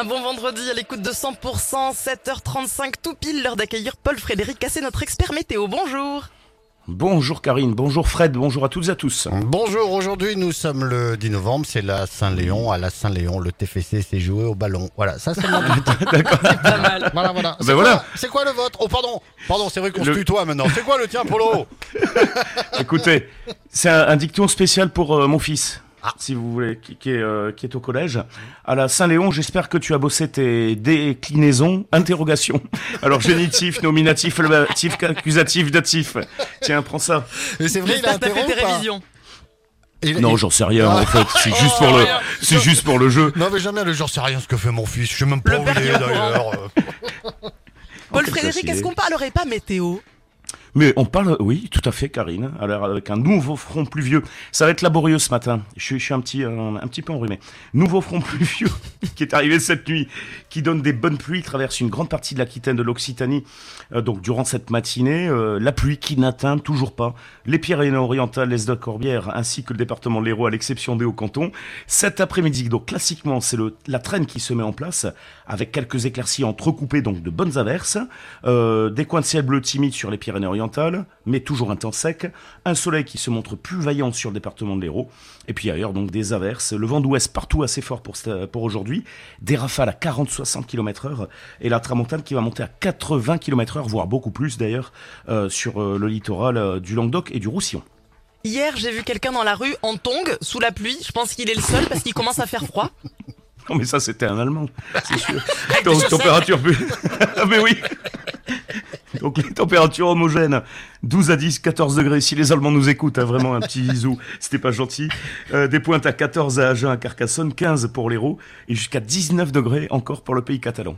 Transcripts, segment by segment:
Un bon vendredi à l'écoute de 100%, 7h35 tout pile, l'heure d'accueillir Paul-Frédéric Cassé, notre expert météo. Bonjour Bonjour Karine, bonjour Fred, bonjour à toutes et à tous. Bonjour, aujourd'hui nous sommes le 10 novembre, c'est la Saint-Léon. À la Saint-Léon, le TFC s'est joué au ballon. Voilà, ça c'est mon D'accord. Pas mal. Voilà, voilà. C'est Ben quoi, voilà. c'est quoi le vôtre? Oh pardon, pardon, c'est vrai qu'on Le- se tutoie maintenant. C'est quoi le tien, Polo? Écoutez, c'est un, un dicton spécial pour euh, mon fils. Ah. Si vous voulez, qui, qui est, euh, qui est au collège. À la Saint-Léon, j'espère que tu as bossé tes déclinaisons, interrogations. Alors, génitif, nominatif, ablatif, accusatif, datif. Tiens, prends ça. Et c'est vrai, il a t'as intérêt fait tes révisions. Il- Non, il- j'en sais rien, en fait. C'est juste Oh, pour le, c'est juste pour le jeu. Non mais jamais le genre c'est rien ce que fait mon fils. Je sais même pas où il est d'ailleurs. euh. Paul-Frédéric, quel est-ce qu'on parlerait pas météo? Mais on parle, oui, tout à fait, Karine. Alors avec un nouveau front pluvieux, ça va être laborieux ce matin. Je suis, un petit, euh, un petit peu enrhumé. Nouveau front pluvieux qui est arrivé cette nuit, qui donne des bonnes pluies, traverse une grande partie de l'Aquitaine, de l'Occitanie. Euh, donc durant cette matinée, euh, la pluie qui n'atteint toujours pas les Pyrénées-Orientales, l'Est de Corbière, ainsi que le département de l'Hérault, à l'exception des Hauts-Cantons. Cet après-midi, donc classiquement, c'est la traîne qui se met en place, avec quelques éclaircies entrecoupées, donc de bonnes averses, des coins de ciel bleu timides sur les Pyrénées-Orientales, mais toujours un temps sec, un soleil qui se montre plus vaillant sur le département de l'Hérault, et puis ailleurs donc des averses, le vent d'ouest partout assez fort pour, aujourd'hui, des rafales à 40-60 km heure, et la tramontane qui va monter à 80 km heure, voire beaucoup plus d'ailleurs, euh, sur euh, le littoral euh, du Languedoc et du Roussillon. Hier, j'ai vu quelqu'un dans la rue en tongue, sous la pluie. Je pense qu'il est le seul parce qu'il commence à faire froid. Non mais ça c'était un Allemand, c'est sûr. Donc chaussettes. température plus... Ah, mais oui Donc les températures homogènes, 12 à 10, 14 degrés, si les Allemands nous écoutent, hein, vraiment un petit bisou, c'était pas gentil. Euh, des pointes à 14 à Agen, à Carcassonne, 15 pour l'Hérault, et jusqu'à 19 degrés encore pour le pays catalan.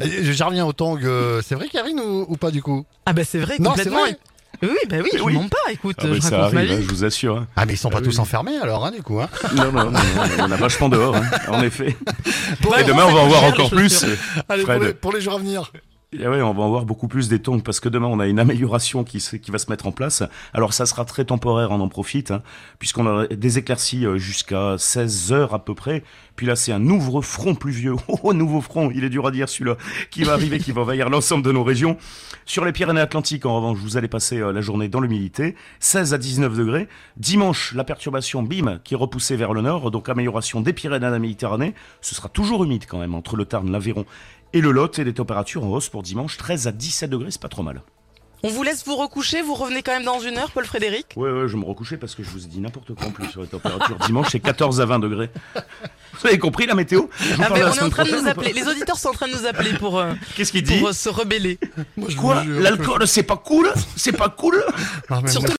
Et Je reviens au tong. euh, C'est vrai, Karine, ou, ou pas du coup? Ah bah c'est vrai, Non, c'est complètement. vrai. Oui, bah oui, Mais je oui. mens pas, écoute, Ah, je ça raconte arrive, hein, vie. je vous assure. hein. Ah mais ils sont pas Ah tous oui. enfermés alors, hein, du coup. Hein. Non, non, non, on a vachement dehors, hein, en effet. Et bon, demain, on va en voir encore plus. chaussures. Allez, pour les, pour les jours à venir. Eh ouais, on va en voir beaucoup plus des tongs parce que demain on a une amélioration qui, va se mettre en place. Alors ça sera très temporaire, on en profite, hein, puisqu'on a des éclaircies euh, jusqu'à 16 heures à peu près. Puis là c'est un ouvre front pluvieux, oh nouveau front, il est dur à dire celui-là, qui va arriver, qui va envahir l'ensemble de nos régions. Sur les Pyrénées-Atlantiques en revanche, vous allez passer euh, la journée dans l'humidité, 16 à 19 degrés. Dimanche, la perturbation BIM qui est repoussée vers le nord, donc amélioration des Pyrénées à la Méditerranée. Ce sera toujours humide quand même entre le Tarn, l'Aveyron et le Lot et des températures en hausse pour dimanche 13 à 17 degrés, c'est pas trop mal. On vous laisse vous recoucher, vous revenez quand même dans une heure, Paul-Frédéric Ouais, ouais, je vais me recoucher parce que je vous ai dit n'importe quoi en plus sur les températures. Dimanche, c'est 14 à 20 degrés. Vous avez compris la météo? Je vous Ah parle ben, la on est en semaine train de prochaine nous ou pas? Appeler, les auditeurs sont en train de nous appeler pour, euh, Qu'est-ce qu'il dit? pour euh, se rebeller. Moi, je Quoi? L'alcool, c'est pas cool? C'est pas cool? Mais Surtout